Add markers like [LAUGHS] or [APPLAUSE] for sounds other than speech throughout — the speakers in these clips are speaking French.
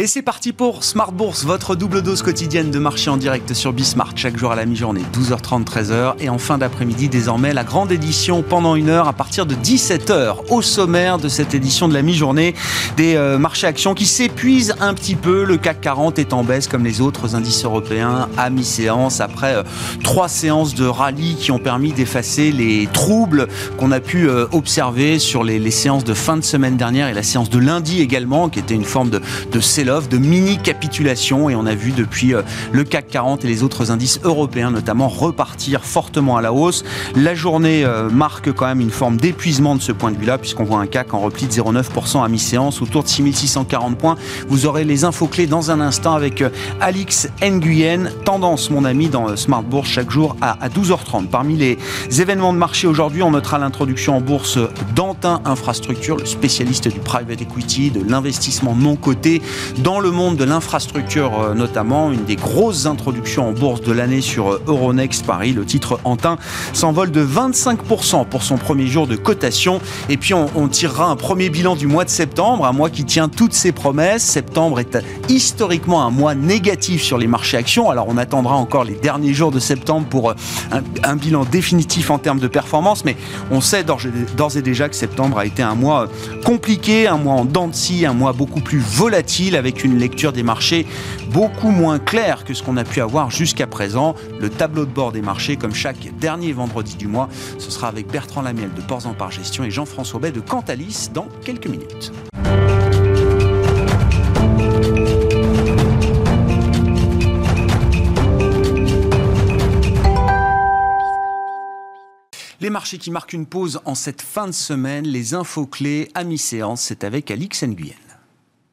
Et c'est parti pour Smart Bourse, votre double dose quotidienne de marché en direct sur Bismart, chaque jour à la mi-journée, 12h30, 13h. Et en fin d'après-midi, désormais, la grande édition pendant une heure à partir de 17h. Au sommaire de cette édition de la mi-journée, des euh, marchés actions qui s'épuisent un petit peu. Le CAC 40 est en baisse comme les autres indices européens à mi-séance après euh, trois séances de rallye qui ont permis d'effacer les troubles qu'on a pu euh, observer sur les, séances de fin de semaine dernière et la séance de lundi également, qui était une forme de, de de mini capitulation et on a vu depuis euh, le CAC 40 et les autres indices européens notamment repartir fortement à la hausse. La journée euh, marque quand même une forme d'épuisement de ce point de vue-là puisqu'on voit un CAC en repli de 0,9% à mi-séance autour de 6640 points. Vous aurez les infos clés dans un instant avec euh, Alix Nguyen, tendance mon ami dans Smart Bourse chaque jour à 12h30. Parmi les événements de marché aujourd'hui, on notera l'introduction en bourse d'Antin Infrastructure, le spécialiste du private equity, de l'investissement non coté dans le monde de l'infrastructure euh, notamment. Une des grosses introductions en bourse de l'année sur euh, Euronext Paris. Le titre Antin s'envole de 25% pour son premier jour de cotation. Et puis on, tirera un premier bilan du mois de septembre, un mois qui tient toutes ses promesses. Septembre est historiquement un mois négatif sur les marchés actions. Alors on attendra encore les derniers jours de septembre pour euh, un, bilan définitif en termes de performance, mais on sait d'ores et déjà que septembre a été un mois compliqué, un mois en dents de scie, un mois beaucoup plus volatile avec une lecture des marchés beaucoup moins claire que ce qu'on a pu avoir jusqu'à présent. Le tableau de bord des marchés, comme chaque dernier vendredi du mois, ce sera avec Bertrand Lamiel de Ports en Par Gestion et Jean-François Bay de Cantalis dans quelques minutes. Les marchés qui marquent une pause en cette fin de semaine, les infos clés à mi-séance, c'est avec Alix Nguyen.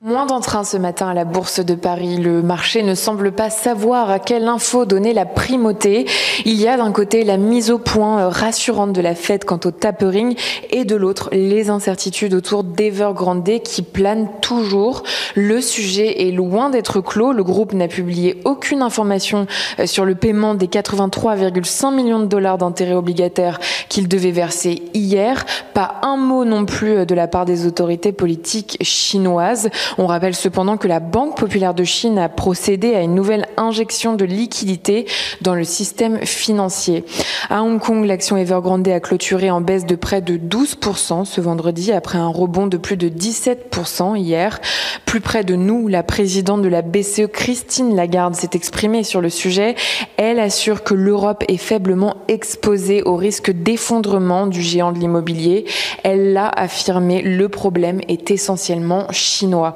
Moins d'entrain ce matin à la Bourse de Paris. Le marché ne semble pas savoir à quelle info donner la primauté. Il y a d'un côté la mise au point rassurante de la Fed quant au tapering et de l'autre les incertitudes autour d'Evergrande qui planent toujours. Le sujet est loin d'être clos. Le groupe n'a publié aucune information euh, sur le paiement des 83,5 millions de dollars d'intérêts obligataires qu'il devait verser hier. Pas un mot non plus euh, de la part des autorités politiques chinoises. On rappelle cependant que la Banque populaire de Chine a procédé à une nouvelle injection de liquidités dans le système financier. À Hong Kong, l'action Evergrande a clôturé en baisse de près de 12% ce vendredi après un rebond de plus de 17% hier. Plus près de nous, la présidente de la BCE, Christine Lagarde, s'est exprimée sur le sujet. Elle assure que l'Europe est faiblement exposée au risque d'effondrement du géant de l'immobilier. Elle l'a affirmé, le problème est essentiellement chinois.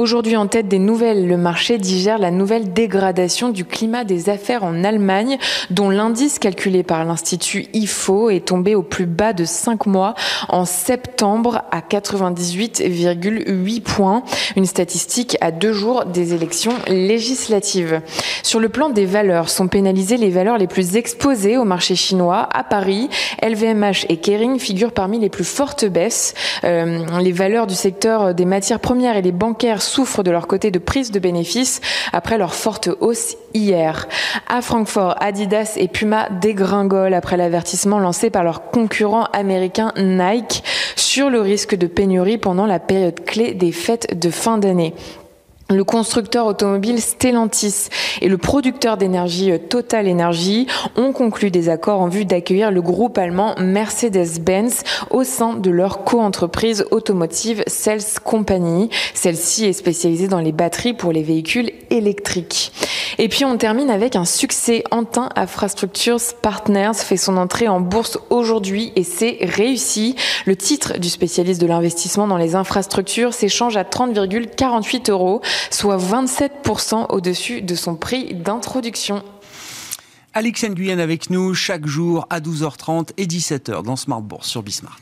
Aujourd'hui, en tête des nouvelles, le marché digère la nouvelle dégradation du climat des affaires en Allemagne, dont l'indice calculé par l'Institut IFO est tombé au plus bas de 5 mois en septembre à 98,8 points, une statistique à deux jours des élections législatives. Sur le plan des valeurs, sont pénalisées les valeurs les plus exposées au marché chinois. À Paris, LVMH et Kering figurent parmi les plus fortes baisses. Euh, les valeurs du secteur des matières premières et les bancaires souffrent de leur côté de prise de bénéfices après leur forte hausse hier. À Francfort, Adidas et Puma dégringolent après l'avertissement lancé par leur concurrent américain Nike sur le risque de pénurie pendant la période clé des fêtes de fin d'année. Le constructeur automobile Stellantis et le producteur d'énergie euh, Total Energy ont conclu des accords en vue d'accueillir le groupe allemand Mercedes-Benz au sein de leur co-entreprise automotive Cels Company. Celle-ci est spécialisée dans les batteries pour les véhicules électriques. Et puis on termine avec un succès. Antin Infrastructures Partners fait son entrée en bourse aujourd'hui et c'est réussi. Le titre du spécialiste de l'investissement dans les infrastructures s'échange à 30,48 euros soit 27% au-dessus de son prix d'introduction. Alex Nguyen avec nous chaque jour à 12h30 et 17h dans Smart Bourse sur Bismart.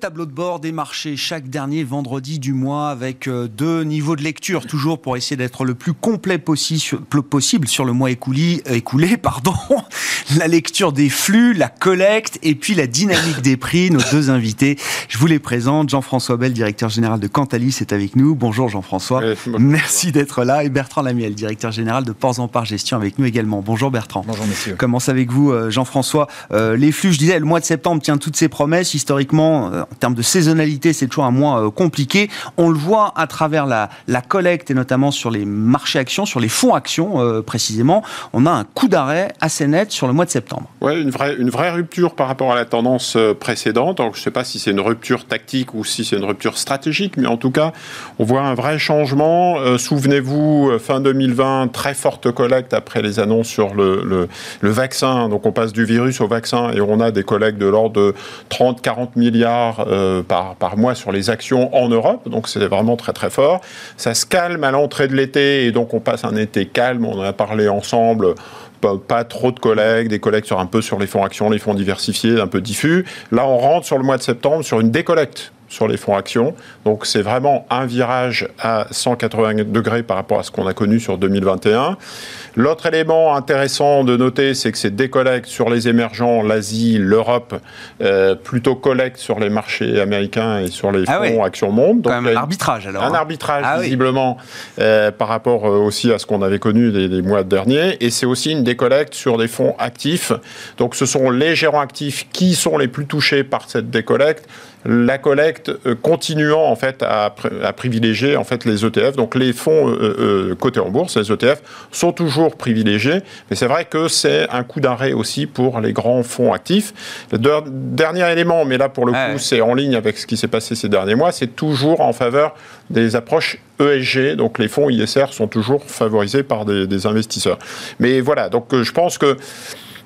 Tableau de bord des marchés chaque dernier vendredi du mois avec euh, deux niveaux de lecture, toujours pour essayer d'être le plus complet possible sur le mois écoulé, euh, [LAUGHS] écoulé pardon. la lecture des flux, la collecte et puis la dynamique des prix. Nos deux invités, je vous les présente. Jean-François Bell, directeur général de Cantalis, est avec nous. Bonjour Jean-François. Merci d'être là. Et Bertrand Lamiel, directeur général de Ports en Part Gestion, avec nous également. Bonjour Bertrand. Bonjour messieurs. Commence avec vous euh, Jean-François? les flux, je disais, le mois de septembre tient toutes ses promesses. Historiquement, en termes de saisonnalité, c'est toujours un mois euh, compliqué. On le voit à travers la, collecte et notamment sur les marchés actions, sur les fonds actions euh, précisément. On a un coup d'arrêt assez net sur le mois de septembre. Oui, une vraie, rupture par rapport à la tendance euh, précédente. Je ne sais pas si c'est une rupture tactique ou si c'est une rupture stratégique, mais en tout cas, on voit un vrai changement. Souvenez-vous, fin 2020, très forte collecte après les annonces sur le, le, le, vaccin. Donc, on passe du virus au vaccin et on a des collectes de l'ordre de 30-40 milliards euh, par, par mois sur les actions en Europe, donc c'est vraiment très très fort. Ça se calme à l'entrée de l'été et donc on passe un été calme, on en a parlé ensemble pas, trop de collègues, des collègues sur un peu sur les fonds actions, les fonds diversifiés, un peu diffus. Là, on rentre sur le mois de septembre sur une décollecte sur les fonds actions. Donc c'est vraiment un virage à 180 degrés par rapport à ce qu'on a connu sur 2021. L'autre élément intéressant de noter, c'est que c'est décollecte sur les émergents, l'Asie, l'Europe, euh, plutôt collecte sur les marchés américains et sur les ah fonds actions monde. Donc, Quand même un arbitrage alors. Un hein. arbitrage ah visiblement euh, par rapport euh, aussi à ce qu'on avait connu les, les mois derniers. Et c'est aussi une décollecte sur des fonds actifs. Donc ce sont les gérants actifs qui sont les plus touchés par cette décollecte la collecte continuant en fait à, privilégier en fait les ETF. Donc les fonds euh, cotés en bourse, les ETF, sont toujours privilégiés, mais c'est vrai que c'est un coup d'arrêt aussi pour les grands fonds actifs. Le dernier élément, mais là pour le coup c'est en ligne avec ce qui s'est passé ces derniers mois, c'est toujours en faveur des approches ESG, donc les fonds ISR sont toujours favorisés par des, des investisseurs. Mais voilà, donc je pense que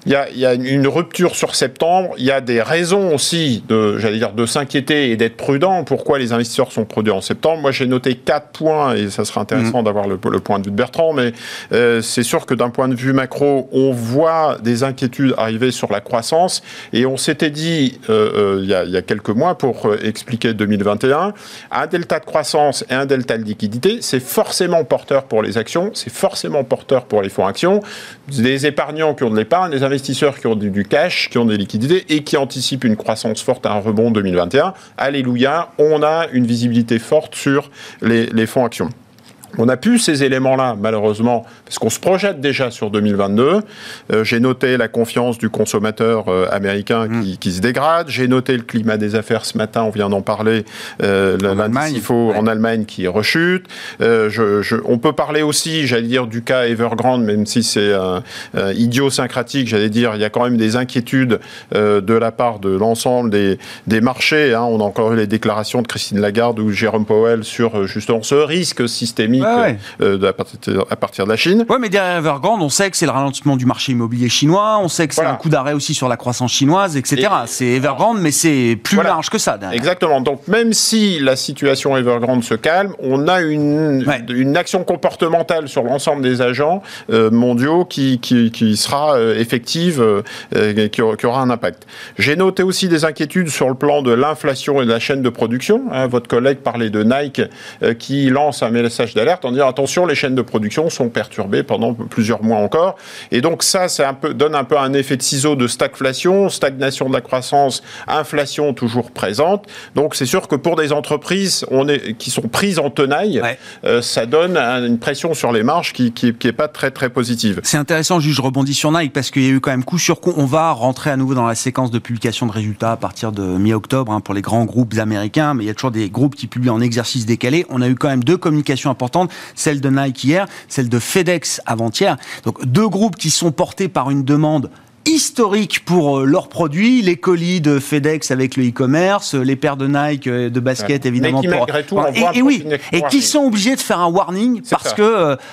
il y, a, une rupture sur septembre. Il y a des raisons aussi, de, j'allais dire, de s'inquiéter et d'être prudent. Pourquoi les investisseurs sont prudents en septembre? Moi, j'ai noté quatre points et ça sera intéressant mm. d'avoir le, point de vue de Bertrand. Mais euh, c'est sûr que d'un point de vue macro, on voit des inquiétudes arriver sur la croissance et on s'était dit euh, euh, il, y a, y a, quelques mois pour expliquer 2021, un delta de croissance et un delta de liquidité, c'est forcément porteur pour les actions, c'est forcément porteur pour les fonds actions. Des épargnants qui ont de l'épargne, des investisseurs qui ont du, cash, qui ont des liquidités et qui anticipent une croissance forte un rebond 2021. Alléluia, on a une visibilité forte sur les fonds actions. On a pu ces éléments-là, malheureusement, parce qu'on se projette déjà sur 2022. Euh, j'ai noté la confiance du consommateur euh, américain mmh. qui, se dégrade. J'ai noté le climat des affaires ce matin, on vient d'en parler. Euh, faut en Allemagne qui rechute. Euh, je, on peut parler aussi, j'allais dire, du cas Evergrande, même si c'est idiosyncratique, j'allais dire, il y a quand même des inquiétudes de la part de l'ensemble des, des marchés. Hein. On a encore eu les déclarations de Christine Lagarde ou Jérôme Powell sur justement ce risque systémique euh, à, partir, de la Chine. Oui, mais derrière Evergrande, on sait que c'est le ralentissement du marché immobilier chinois, on sait que c'est un coup d'arrêt aussi sur la croissance chinoise, etc. C'est Evergrande, mais c'est plus large que ça. Exactement. Donc même si la situation Evergrande se calme, on a une, une action comportementale sur l'ensemble des agents euh, mondiaux qui, qui, sera euh, effective, qui, aura un impact. J'ai noté aussi des inquiétudes sur le plan de l'inflation et de la chaîne de production. Hein. votre collègue parlait de Nike qui lance un message d'alerte en disant attention, les chaînes de production sont perturbées pendant plusieurs mois encore. Et donc ça, ça un peu, donne un peu un effet de ciseau de stagflation, stagnation de la croissance, inflation toujours présente. Donc c'est sûr que pour des entreprises on est, qui sont prises en tenaille, euh, ça donne une pression sur les marges qui, qui, qui est pas très très positive. C'est intéressant, juste je rebondis sur Nike parce qu'il y a eu quand même coup sur coup. On va rentrer à nouveau dans la séquence de publication de résultats à partir de mi-octobre hein, pour les grands groupes américains, mais il y a toujours des groupes qui publient en exercice décalé. On a eu quand même deux communications importantes celle de Nike hier, celle de FedEx avant-hier. Donc deux groupes qui sont portés par une demande historique pour euh, leurs produits, les colis de FedEx avec le e-commerce, les paires de Nike euh, de basket évidemment pour... et, oui, et qui sont obligés de faire un warning parce que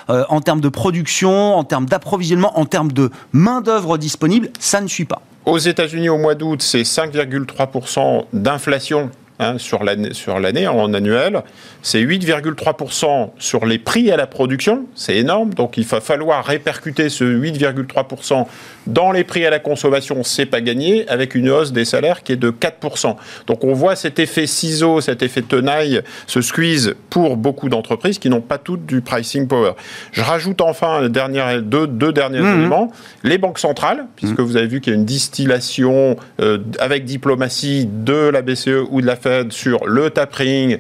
euh, en termes de production, en termes d'approvisionnement, en termes de main d'œuvre disponible, ça ne suit pas. Aux États-Unis au mois d'août, c'est 5,3% d'inflation hein, sur l'année en annuel. C'est 8,3% sur les prix à la production. C'est énorme. Donc il va falloir répercuter ce 8,3% dans les prix à la consommation. C'est pas gagné avec une hausse des salaires qui est de 4%. Donc on voit cet effet ciseau, cet effet tenaille, ce squeeze pour beaucoup d'entreprises qui n'ont pas toutes du pricing power. Je rajoute enfin deux, deux derniers mmh. éléments. Les banques centrales, puisque mmh. vous avez vu qu'il y a une distillation euh, avec diplomatie de la BCE ou de la Fed sur le tapering,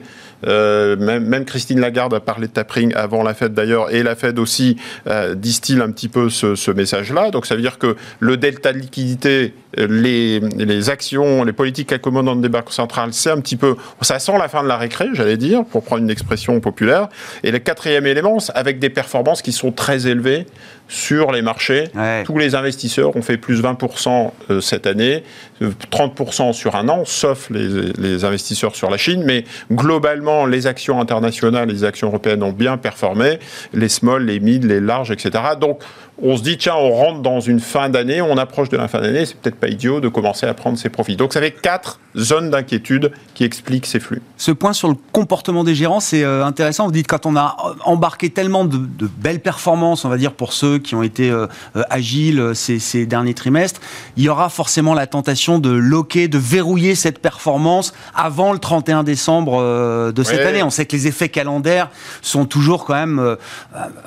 euh, même, Christine Lagarde a parlé de tapering avant la Fed d'ailleurs, et la Fed aussi euh, distille un petit peu ce, message-là. Donc ça veut dire que le delta de liquidité, les, les actions, les politiques accommodantes des banques centrales, c'est un petit peu, ça sent la fin de la récré, j'allais dire, pour prendre une expression populaire. Et le quatrième élément, avec des performances qui sont très élevées sur les marchés. Tous les investisseurs ont fait plus 20% euh, cette année, 30% sur un an, sauf les, les, investisseurs sur la Chine. Mais globalement, les actions internationales, les actions européennes ont bien performé, les small, les mid, les larges, etc. Donc, on se dit, tiens, on rentre dans une fin d'année, on approche de la fin d'année, c'est peut-être pas idiot de commencer à prendre ses profits. Donc, ça fait quatre zones d'inquiétude qui expliquent ces flux. Ce point sur le comportement des gérants, c'est euh, intéressant. Vous dites, quand on a embarqué tellement de, belles performances, on va dire, pour ceux qui ont été euh, euh, agiles ces, derniers trimestres, il y aura forcément la tentation de loquer, de verrouiller cette performance avant le 31 décembre de cette année. On sait que les effets calendaires sont toujours quand même,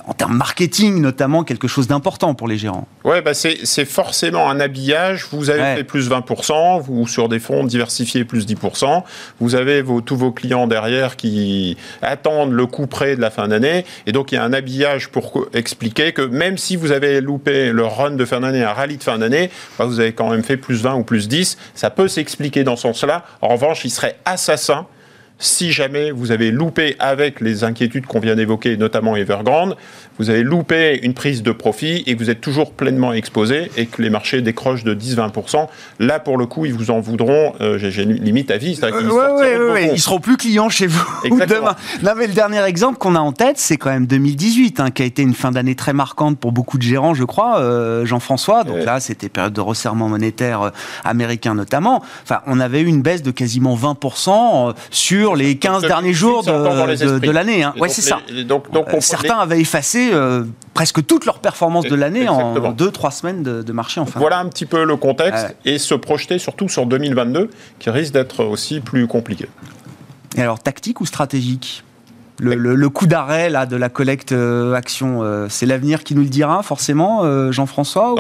en termes marketing notamment, quelque chose d'important important pour les gérants. Oui, bah c'est forcément un habillage. Vous avez fait plus 20%, vous sur des fonds diversifiés plus 10%. Vous avez vos, tous vos clients derrière qui attendent le coup près de la fin d'année. Et donc il y a un habillage pour expliquer que même si vous avez loupé le run de fin d'année, un rallye de fin d'année, bah vous avez quand même fait plus 20 ou plus 10. Ça peut s'expliquer dans ce sens-là. En revanche, il serait assassin si jamais vous avez loupé avec les inquiétudes qu'on vient d'évoquer, notamment Evergrande, vous avez loupé une prise de profit et que vous êtes toujours pleinement exposé et que les marchés décrochent de 10-20%, là pour le coup ils vous en voudront, euh, j'ai limite à vie. Euh, ils, ouais, ils seront plus clients chez vous [LAUGHS] demain. Non mais le dernier exemple qu'on a en tête, c'est quand même 2018, hein, qui a été une fin d'année très marquante pour beaucoup de gérants, je crois, euh, Jean-François. Donc là, c'était période de resserrement monétaire américain notamment. Enfin, on avait eu une baisse de quasiment 20% sur les 15 derniers jours de, l'année. Hein. Ouais, c'est ça. Donc, donc certains avaient effacé euh, presque toutes leurs performances de l'année en 2-3 semaines de, marché en fin. Voilà un petit peu le contexte et se projeter surtout sur 2022 qui risque d'être aussi plus compliqué. Et alors tactique ou stratégique? Le, coup d'arrêt là de la collecte euh, action, euh, c'est l'avenir qui nous le dira forcément, euh, Jean-François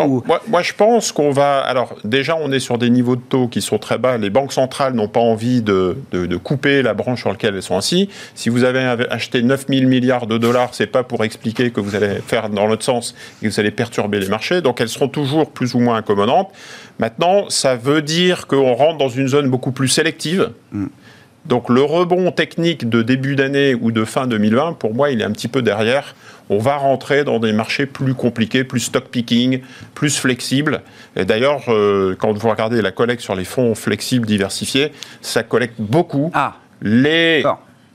moi, je pense qu'on va. Alors, déjà, on est sur des niveaux de taux qui sont très bas. Les banques centrales n'ont pas envie de, couper la branche sur laquelle elles sont assis. Si vous avez acheté 9 000 milliards de dollars, c'est pas pour expliquer que vous allez faire dans l'autre sens et que vous allez perturber les marchés. Donc, elles seront toujours plus ou moins incommodantes. Maintenant, ça veut dire qu'on rentre dans une zone beaucoup plus sélective. Mm. Donc le rebond technique de début d'année ou de fin 2020, pour moi, il est un petit peu derrière. On va rentrer dans des marchés plus compliqués, plus stock picking, plus flexibles. Et d'ailleurs, euh, quand vous regardez la collecte sur les fonds flexibles diversifiés, ça collecte beaucoup. Ah. Les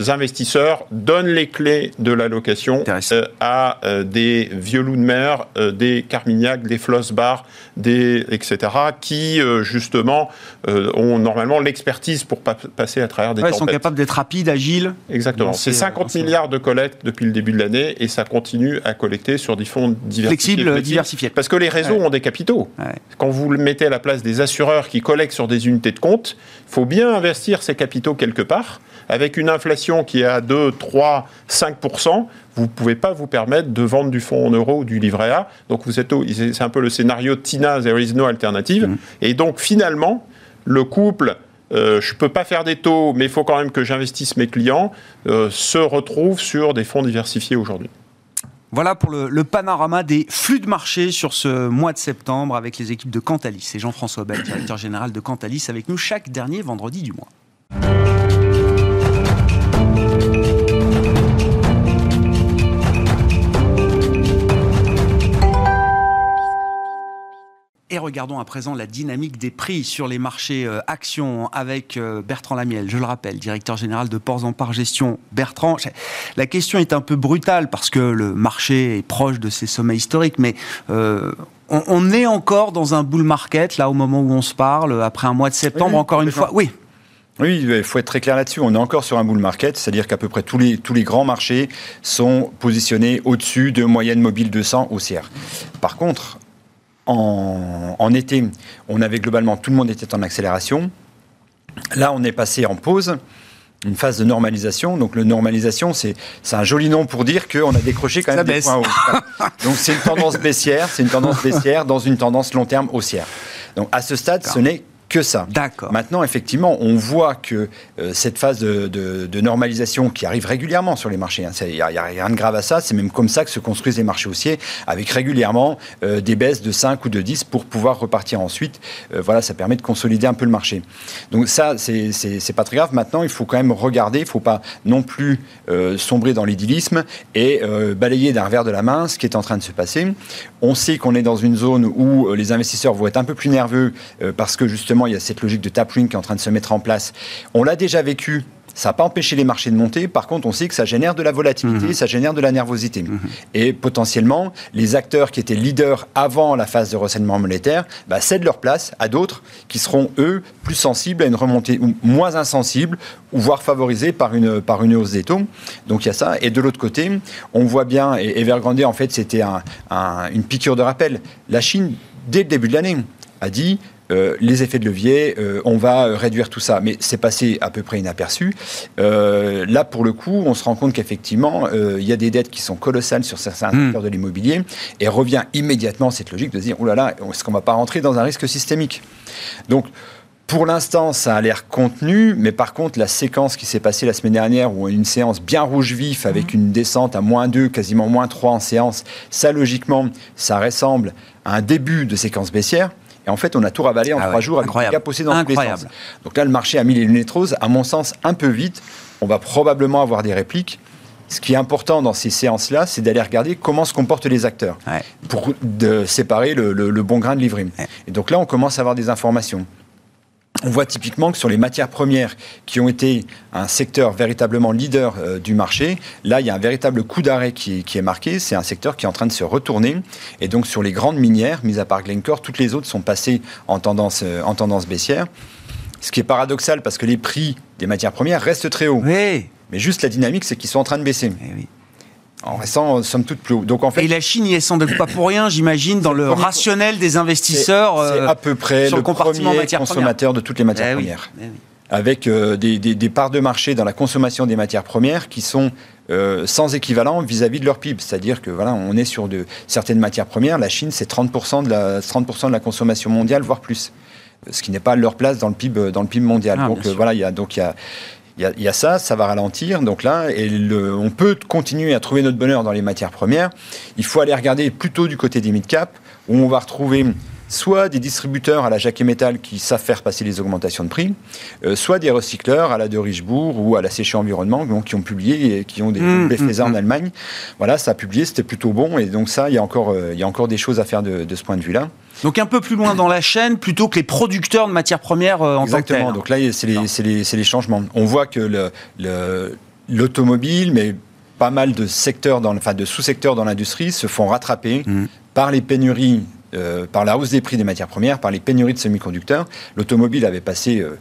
investisseurs donnent les clés de l'allocation euh, à euh, des vieux loups de mer, euh, des Carmignac, des Flossbar, des etc., qui justement ont normalement l'expertise pour passer à travers des ouais, Ils sont capables d'être rapides, agiles. Exactement. C'est 50 milliards de collecte depuis le début de l'année et ça continue à collecter sur des fonds diversifiés. Flexibles, diversifiés. Parce que les réseaux ont des capitaux. Quand vous le mettez à la place des assureurs qui collectent sur des unités de compte, il faut bien investir ces capitaux quelque part avec une inflation qui est à 2, 3, 5%, vous ne pouvez pas vous permettre de vendre du fonds en euros ou du livret A. Donc vous êtes, c'est un peu le scénario Tina, there is no alternative. Mm. Et donc finalement, le couple euh, je ne peux pas faire des taux, mais il faut quand même que j'investisse mes clients, euh, se retrouve sur des fonds diversifiés aujourd'hui. Voilà pour le, panorama des flux de marché sur ce mois de septembre avec les équipes de Cantalis. Et Jean-François Bell, directeur général de Cantalis, avec nous chaque dernier vendredi du mois. Regardons à présent la dynamique des prix sur les marchés euh, actions avec euh, Bertrand Lamiel, je le rappelle, directeur général de Ports en Part Gestion. Bertrand, la question est un peu brutale parce que le marché est proche de ses sommets historiques, mais euh, on, est encore dans un bull market là au moment où on se parle, après un mois de septembre, encore une fois. Oui, Oui, il faut être très clair là-dessus. On est encore sur un bull market, c'est-à-dire qu'à peu près tous les, tous les grands marchés sont positionnés au-dessus de moyenne mobile 200 haussière. Par contre, en, en, été, on avait globalement, tout le monde était en accélération. Là, on est passé en pause une phase de normalisation. Donc, le normalisation, c'est un joli nom pour dire qu'on a décroché quand même des points hauts. [LAUGHS] Donc, c'est une tendance baissière, c'est une tendance baissière dans une tendance long terme haussière. Donc, à ce stade, ce n'est que ça. D'accord. Maintenant, effectivement, on voit que euh, cette phase de, normalisation qui arrive régulièrement sur les marchés, il hein, n'y a, rien de grave à ça, c'est même comme ça que se construisent les marchés haussiers, avec régulièrement euh, des baisses de 5 ou de 10 pour pouvoir repartir ensuite. Euh, voilà, ça permet de consolider un peu le marché. Donc ça, c'est pas très grave. Maintenant, il faut quand même regarder, il ne faut pas non plus sombrer dans l'idyllisme et balayer d'un revers de la main ce qui est en train de se passer. On sait qu'on est dans une zone où les investisseurs vont être un peu plus nerveux parce que justement, il y a cette logique de tapering qui est en train de se mettre en place. On l'a déjà vécu ça n'a pas empêché les marchés de monter. Par contre, on sait que ça génère de la volatilité, mhm. ça génère de la nervosité. Mhm. Et potentiellement, les acteurs qui étaient leaders avant la phase de resserrement monétaire bah, cèdent leur place à d'autres qui seront, eux, plus sensibles à une remontée, ou moins insensibles, ou voire favorisés par une, par une hausse des taux. Donc il y a ça. Et de l'autre côté, on voit bien, et Evergrande, en fait, c'était une piqûre de rappel. La Chine, dès le début de l'année, a dit euh, les effets de levier, euh, on va réduire tout ça. Mais c'est passé à peu près inaperçu. Euh, là, pour le coup, on se rend compte qu'effectivement, il y a des dettes qui sont colossales sur certains hmm. secteurs de l'immobilier et revient immédiatement cette logique de se dire, oh là là, est-ce qu'on ne va pas rentrer dans un risque systémique? Donc, pour l'instant, ça a l'air contenu, mais par contre, la séquence qui s'est passée la semaine dernière, où une séance bien rouge vif avec hmm. une descente à moins 2, quasiment moins 3 en séance, ça, logiquement, ça ressemble à un début de séquence baissière. Et en fait, on a tout ravalé en ah trois jours avec incroyable. des gars dans tous les. Donc là, le marché a mis les lunettes roses, à mon sens, un peu vite. On va probablement avoir des répliques. Ce qui est important dans ces séances-là, c'est d'aller regarder comment se comportent les acteurs pour de séparer le, bon grain de livret. Et donc là, on commence à avoir des informations on voit typiquement que sur les matières premières qui ont été un secteur véritablement leader euh, du marché, là, il y a un véritable coup d'arrêt qui, est marqué. C'est un secteur qui est en train de se retourner. Et donc, sur les grandes minières, mis à part Glencore, toutes les autres sont passées en tendance, euh, en tendance baissière. Ce qui est paradoxal parce que les prix des matières premières restent très hauts. Oui. Mais juste la dynamique, c'est qu'ils sont en train de baisser. Eh oui en restant somme toute plus haut. Donc en fait, et la Chine y est sans doute pas pour rien, j'imagine, dans le rationnel des investisseurs. C'est à peu près le, premier consommateur de toutes les matières eh premières. Eh Avec euh, des, des, parts de marché dans la consommation des matières premières qui sont euh, sans équivalent vis-à-vis de leur PIB. C'est-à-dire que voilà, on est sur de, certaines matières premières. La Chine, c'est 30% de la 30% de la consommation mondiale, voire plus. Ce qui n'est pas leur place dans le PIB dans le PIB mondial. Ah, donc euh, voilà, il y a donc il y a il y, a ça, ça va ralentir. Donc là, et on peut continuer à trouver notre bonheur dans les matières premières. Il faut aller regarder plutôt du côté des mid-cap, où on va retrouver soit des distributeurs à la Jacquet Metal qui savent faire passer les augmentations de prix, euh, soit des recycleurs à la de Richebourg ou à la Séché Environnement donc, qui ont publié et qui ont des mmh, mmh, en mmh. Allemagne. Voilà, ça a publié, c'était plutôt bon et donc ça, il y a encore, euh, il y a encore des choses à faire de, ce point de vue-là. Donc un peu plus loin dans la chaîne, plutôt que les producteurs de matières premières euh, en Exactement. tant que Donc là, c'est les, les, changements. On voit que l'automobile, mais pas mal de secteurs, dans, enfin de sous-secteurs dans l'industrie se font rattraper par les pénuries euh, par la hausse des prix des matières premières, par les pénuries de semi-conducteurs. L'automobile avait passé euh,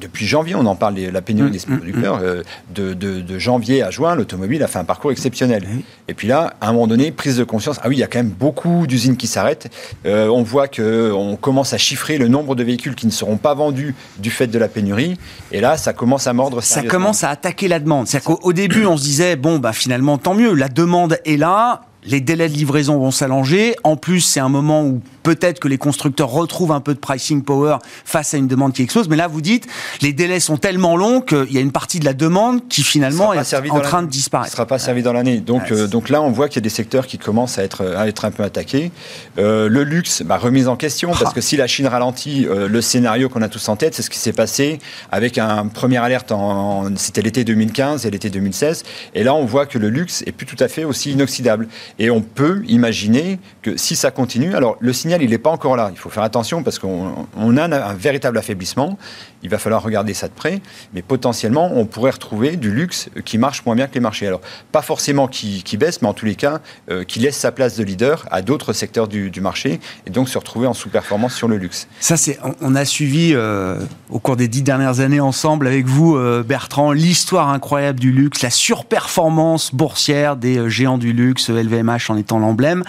depuis janvier, on en parle de la pénurie mmh, des semi-conducteurs, mmh, mmh. euh, de, janvier à juin, l'automobile a fait un parcours exceptionnel. Et puis là, à un moment donné, prise de conscience, ah oui, il y a quand même beaucoup d'usines qui s'arrêtent. on voit qu'on commence à chiffrer le nombre de véhicules qui ne seront pas vendus du fait de la pénurie. Et là, ça commence à mordre. Ça commence à attaquer la demande. C'est-à-dire qu'au début, on se disait, bon, bah, finalement, tant mieux, la demande est là les délais de livraison vont s'allonger. En plus, c'est un moment où peut-être que les constructeurs retrouvent un peu de pricing power face à une demande qui explose. Mais là, vous dites, les délais sont tellement longs qu'il y a une partie de la demande qui finalement est en train de disparaître. ne sera pas servi dans l'année. Donc, euh, donc là, on voit qu'il y a des secteurs qui commencent à être, à être un peu attaqués. Euh, le luxe, bah, remise en question, parce que si la Chine ralentit, euh, le scénario qu'on a tous en tête, c'est ce qui s'est passé avec un premier alerte, en, c'était l'été 2015 et l'été 2016. Et là, on voit que le luxe est plus tout à fait aussi inoxydable. Et on peut imaginer que si ça continue, alors le signal il n'est pas encore là. Il faut faire attention parce qu'on a un, véritable affaiblissement. Il va falloir regarder ça de près. Mais potentiellement, on pourrait retrouver du luxe qui marche moins bien que les marchés. Alors, pas forcément qui, baisse, mais en tous les cas, euh, qui laisse sa place de leader à d'autres secteurs du, marché et donc se retrouver en sous-performance sur le luxe. Ça, c'est, on a suivi euh, au cours des dix dernières années ensemble avec vous, euh, Bertrand, l'histoire incroyable du luxe, la surperformance boursière des géants du luxe, LVMH en étant l'emblème.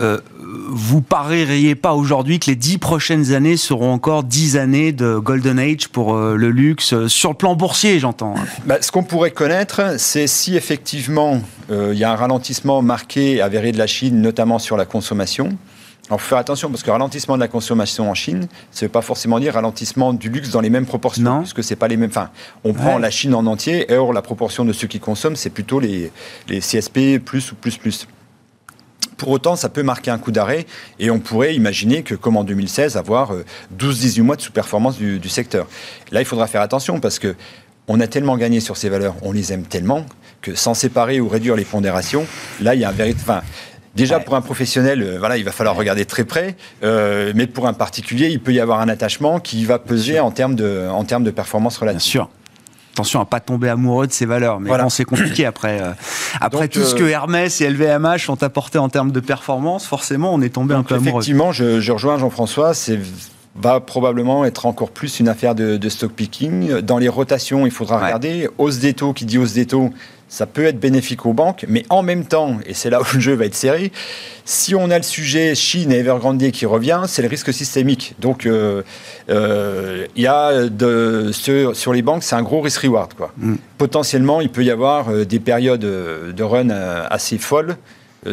Euh, vous parieriez pas aujourd'hui que les dix prochaines années seront encore dix années de golden age pour euh, le luxe euh, sur le plan boursier, j'entends. Hein. Bah, ce qu'on pourrait connaître, c'est si effectivement il y a un ralentissement marqué avéré de la Chine, notamment sur la consommation. Alors, faut faire attention parce que ralentissement de la consommation en Chine, ça ne veut pas forcément dire ralentissement du luxe dans les mêmes proportions, non. puisque c'est pas les mêmes. Enfin, on prend la Chine en entier, et or la proportion de ceux qui consomment, c'est plutôt les, les CSP plus ou plus plus. Pour autant, ça peut marquer un coup d'arrêt et on pourrait imaginer que, comme en 2016, avoir 12-18 euh, mois de sous-performance du, secteur. Là, il faudra faire attention parce que on a tellement gagné sur ces valeurs, on les aime tellement que sans séparer ou réduire les pondérations, là, il y a un véritable. Déjà, pour un professionnel, euh, voilà, il va falloir regarder très près. Euh, mais pour un particulier, il peut y avoir un attachement qui va peser en termes de, en termes de performance relative. Bien sûr attention à pas tomber amoureux de ces valeurs. Mais c'est compliqué après. Euh, [CLEARS THROAT] après tout ce que euh, Hermès et LVMH ont apporté en termes de performance, forcément, on est tombé un peu amoureux. Effectivement, je, rejoins Jean-François. C'est va probablement être encore plus une affaire de, stock picking. Dans les rotations, il faudra regarder. Hausse des taux, qui dit hausse des taux, ça peut être bénéfique aux banques, mais en même temps, et c'est là où le jeu va être serré, si on a le sujet Chine et Evergrande qui revient, c'est le risque systémique. Donc, euh, euh, il y a de, sur, les banques, c'est un gros risk-reward. Quoi. Mm. Potentiellement, il peut y avoir euh, des périodes de run assez folles,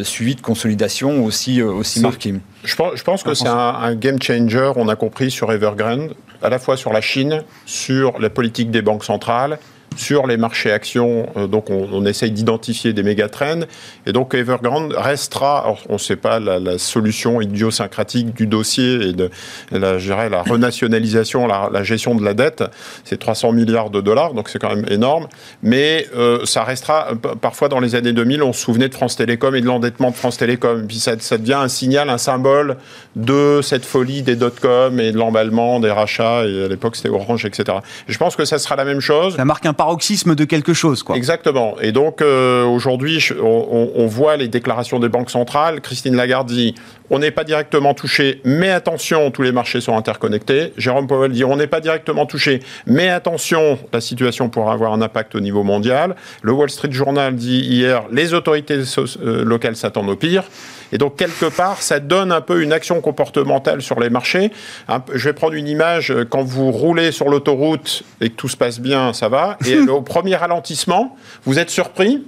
suivies de consolidation aussi, aussi marquées. Je pense, je pense que c'est un, un, game changer, on a compris, sur Evergrande, à la fois sur la Chine, sur la politique des banques centrales sur les marchés actions, euh, donc on, essaye d'identifier des méga trends. Et donc Evergrande restera, on ne sait pas la, solution idiosyncratique du dossier et de la, la renationalisation, la, gestion de la dette. C'est 300 milliards de dollars, donc c'est quand même énorme. Mais euh, ça restera, parfois dans les années 2000, on se souvenait de France Télécom et de l'endettement de France Télécom. Puis ça, ça, devient un signal, un symbole de cette folie des dot-com et de l'emballement, des rachats. Et à l'époque, c'était Orange, etc. je pense que ça sera la même chose. Ça marque un paroxysme de quelque chose. Quoi. Exactement. Et donc, euh, aujourd'hui, on, voit les déclarations des banques centrales. Christine Lagarde dit on n'est pas directement touché, mais attention, tous les marchés sont interconnectés. Jérôme Powell dit on n'est pas directement touché, mais attention, la situation pourra avoir un impact au niveau mondial. Le Wall Street Journal dit hier les autorités euh, locales s'attendent au pire. Et donc, quelque part, ça donne un peu une action comportementale sur les marchés. Je vais prendre une image, euh, quand vous roulez sur l'autoroute et que tout se passe bien, ça va. Et [LAUGHS] au premier ralentissement, vous êtes surpris,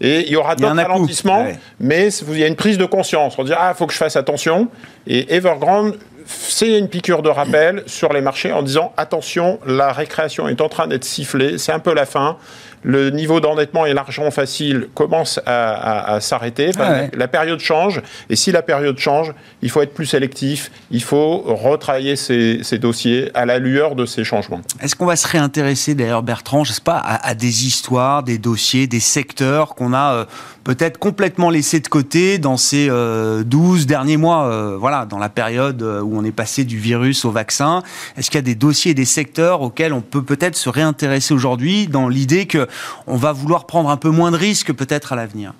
et il y aura d'autres ralentissements, mais il y a une prise de conscience. On dit, ah, il faut que je fasse attention. Et Evergrande, c'est une piqûre de rappel sur les marchés en disant, attention, la récréation est en train d'être sifflée, c'est un peu la fin le niveau d'endettement et l'argent facile commence à, s'arrêter. Ah la période change. Et si la période change, il faut être plus sélectif. Il faut retravailler ces, dossiers à la lueur de ces changements. Est-ce qu'on va se réintéresser d'ailleurs, Bertrand, je sais pas, à, des histoires, des dossiers, des secteurs qu'on a euh, peut-être complètement laissés de côté dans ces 12 euh, derniers mois, euh, voilà, dans la période où on est passé du virus au vaccin? Est-ce qu'il y a des dossiers et des secteurs auxquels on peut peut-être se réintéresser aujourd'hui dans l'idée que on va vouloir prendre un peu moins de risques peut-être à l'avenir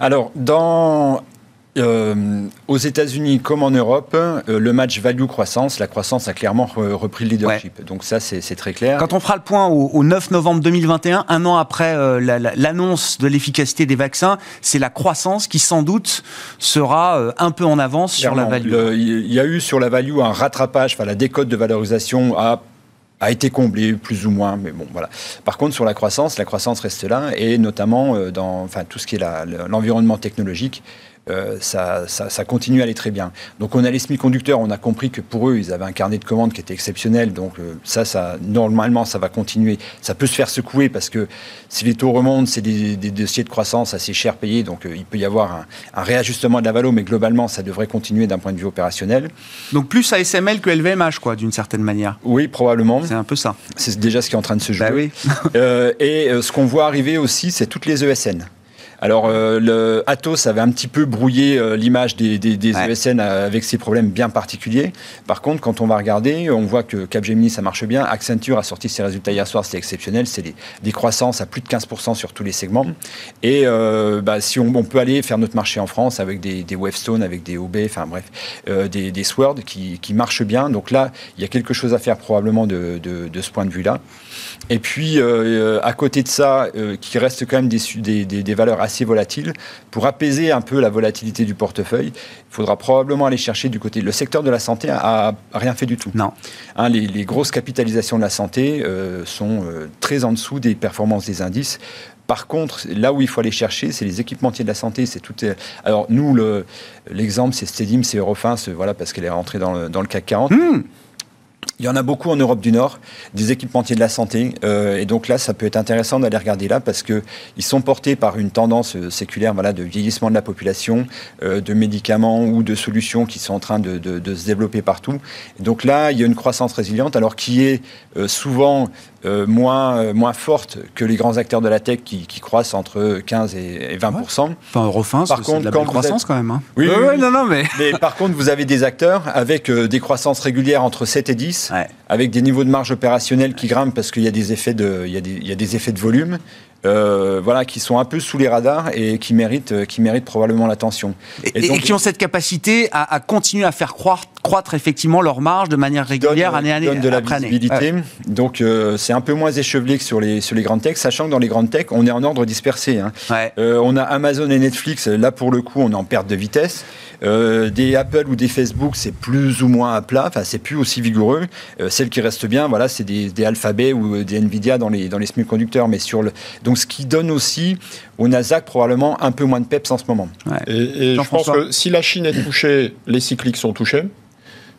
alors, dans euh, aux États-Unis comme en Europe, euh, le match value-croissance, la croissance a clairement repris le leadership. Donc ça, c'est très clair. Quand on fera le point au, 9 novembre 2021, un an après euh, l'annonce de l'efficacité des vaccins, c'est la croissance qui sans doute sera un peu en avance sur la value. Il y a eu sur la value un rattrapage, enfin la décote de valorisation a a été comblé plus ou moins, mais bon voilà. Par contre sur la croissance, la croissance reste là et notamment dans enfin tout ce qui est l'environnement technologique euh, ça, ça, continue à aller très bien. Donc on a les semi-conducteurs, on a compris que pour eux, ils avaient un carnet de commandes qui était exceptionnel. Donc euh, ça, ça, normalement, ça va continuer. Ça peut se faire secouer parce que si les taux remontent, c'est des, dossiers de croissance assez chers payés. Donc euh, il peut y avoir un, réajustement de la valo, mais globalement, ça devrait continuer d'un point de vue opérationnel. Donc plus ASML que LVMH, quoi, d'une certaine manière. Oui, probablement. C'est un peu ça. C'est déjà ce qui est en train de se jouer. Bah oui. [LAUGHS] et ce qu'on voit arriver aussi, c'est toutes les ESN. Alors, euh, le Atos avait un petit peu brouillé euh, l'image des, des, ESN avec ses problèmes bien particuliers. Par contre, quand on va regarder, on voit que Capgemini, ça marche bien. Accenture a sorti ses résultats hier soir, c'était exceptionnel. C'est des, croissances à plus de 15% sur tous les segments. Et bah, si on, peut aller faire notre marché en France avec des, des Wavestone, avec des OB, enfin bref, des, des Sword qui, qui, marchent bien. Donc là, il y a quelque chose à faire probablement de, de ce point de vue-là. Et puis, euh, à côté de ça, euh, qui reste quand même des, des, des, valeurs assez volatiles, pour apaiser un peu la volatilité du portefeuille, il faudra probablement aller chercher du côté. Le secteur de la santé a, rien fait du tout. Non. Hein, les, les, grosses capitalisations de la santé euh, sont très en dessous des performances des indices. Par contre, là où il faut aller chercher, c'est les équipementiers de la santé. C'est tout. Alors nous, l'exemple, c'est Stedim, c'est Eurofins, voilà, parce qu'elle est rentrée dans le, dans le CAC 40. Il y en a beaucoup en Europe du Nord, des équipementiers de la santé. Euh, et donc là, ça peut être intéressant d'aller regarder là parce qu'ils sont portés par une tendance euh, séculaire voilà, de vieillissement de la population, euh, de médicaments ou de solutions qui sont en train de, se développer partout. Et donc là, il y a une croissance résiliente, alors qui est souvent moins, moins forte que les grands acteurs de la tech qui, qui croissent entre 15 et, 20 Enfin, Eurofins, par contre, de la quand croissance quand même. Hein. Oui, oui, non, non, mais... mais par contre, vous avez des acteurs avec des croissances régulières entre 7 et 10, avec des niveaux de marge opérationnelle qui grimpent parce qu'il y a des effets de, il y a des, il y a des effets de volume. Euh, voilà, qui sont un peu sous les radars et qui méritent, euh, qui méritent probablement l'attention. Et, et, qui ont cette capacité à, à, continuer à faire croître, croître effectivement leur marge de manière régulière année année. Donne de la visibilité. Donc euh, c'est un peu moins échevelé que sur les, sur les grandes techs, sachant que dans les grandes techs, on est en ordre dispersé. Hein. Euh, on a Amazon et Netflix, là pour le coup, on est en perte de vitesse. Euh, des Apple ou des Facebook, c'est plus ou moins à plat, enfin c'est plus aussi vigoureux. Euh, celles qui restent bien, voilà, c'est des, des Alphabet ou des Nvidia dans les, dans les semi-conducteurs, mais sur le... Donc ce qui donne aussi au Nasdaq probablement un peu moins de peps en ce moment. Et, je pense que si la Chine est touchée, les cycliques sont touchés.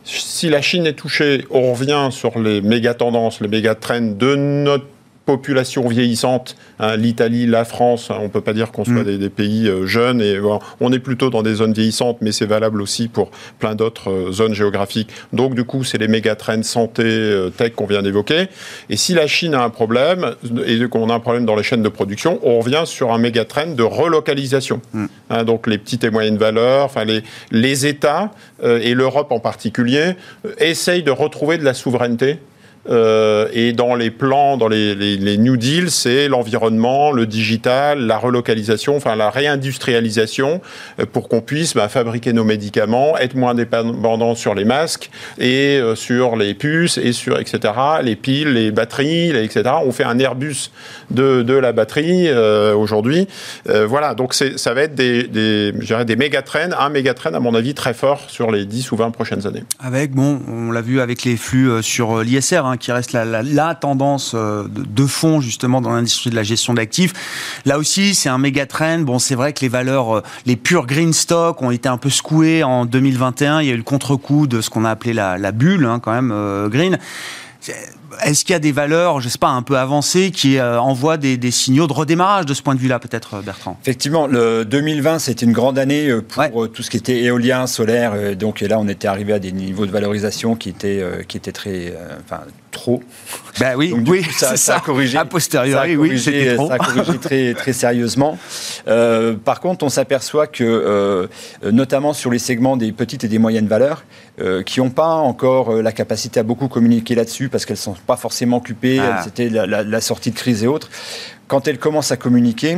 Si la Chine est touchée, on revient sur les méga tendances, les méga trends de notre population vieillissante, hein, l'Italie, la France, hein, on ne peut pas dire qu'on soit mm. des, pays euh, jeunes, et on est plutôt dans des zones vieillissantes, mais c'est valable aussi pour plein d'autres euh, zones géographiques. Donc du coup, c'est les méga trends santé, euh, tech qu'on vient d'évoquer. Et si la Chine a un problème, et qu'on a un problème dans les chaînes de production, on revient sur un méga trend de relocalisation. Mm. Hein, donc les petites et moyennes valeurs, les, les États, et l'Europe en particulier, essayent de retrouver de la souveraineté euh, et dans les plans, dans les, New Deals, c'est l'environnement, le digital, la relocalisation, enfin la réindustrialisation, euh, pour qu'on puisse bah, fabriquer nos médicaments, être moins dépendants sur les masques et euh, sur les puces et sur etc. Les piles, les batteries, etc. On fait un Airbus de, de la batterie aujourd'hui. voilà, donc ça va être des, des, des méga trends, un méga trend à mon avis très fort sur les 10 ou 20 prochaines années. Avec bon, on l'a vu avec les flux sur l'ISR. Hein, qui reste la, tendance euh, de, fond justement dans l'industrie de la gestion d'actifs. Là aussi, c'est un méga trend. Bon, c'est vrai que les valeurs, euh, les purs green stock ont été un peu secouées en 2021. Il y a eu le contre-coup de ce qu'on a appelé la, bulle, hein, quand même, euh, green est-ce qu'il y a des valeurs, je sais pas, un peu avancées qui euh, envoient des, signaux de redémarrage de ce point de vue-là, peut-être, euh, Bertrand? Effectivement, le 2020, c'était une grande année euh, pour tout ce qui était éolien, solaire. Donc là, on était arrivé à des niveaux de valorisation qui étaient, qui étaient très, enfin, trop. Ben oui, oui, ça, ça, a corrigé. A posteriori, oui, c'était trop. Ça a corrigé très, très sérieusement. par contre, on s'aperçoit que, notamment sur les segments des petites et des moyennes valeurs, qui n'ont pas encore la capacité à beaucoup communiquer là-dessus parce qu'elles sont pas forcément occupées, ah. c'était la, sortie de crise et autres. Quand elle commence à communiquer,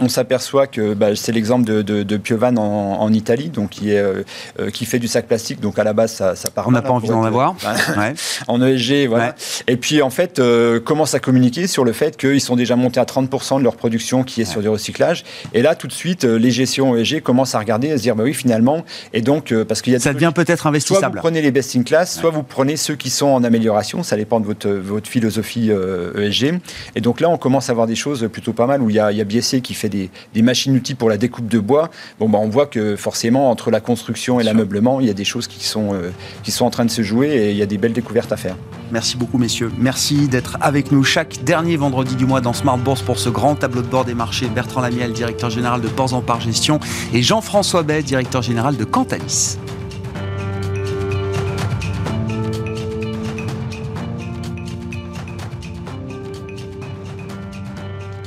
on s'aperçoit que bah, c'est l'exemple de, de, Piovan en, Italie, donc qui, est, euh, euh, qui fait du sac plastique. Donc à la base, ça, ça part. On n'a pas envie d'en avoir. [LAUGHS] En ESG, voilà. Et puis en fait, euh, commence à communiquer sur le fait qu'ils sont déjà montés à 30% de leur production qui est sur du recyclage? Et là, tout de suite, les gestions ESG commencent à regarder, à se dire, bah oui, finalement. Et donc, parce qu'il y a. Ça devient peut-être investissable. Soit vous prenez les best in class, soit vous prenez ceux qui sont en amélioration. Ça dépend de votre, votre philosophie ESG. E Et donc là, on commence à voir des choses plutôt pas mal où il y a, il y a BSC qui fait des, machines-outils pour la découpe de bois, bon, bah, on voit que forcément, entre la construction et l'ameublement, il y a des choses qui sont, euh, qui sont en train de se jouer et il y a des belles découvertes à faire. Merci beaucoup, messieurs. Merci d'être avec nous chaque dernier vendredi du mois dans Smart Bourse pour ce grand tableau de bord des marchés. Bertrand Lamiel, directeur général de Bourse en Par Gestion, et Jean-François Bay, directeur général de Cantalis.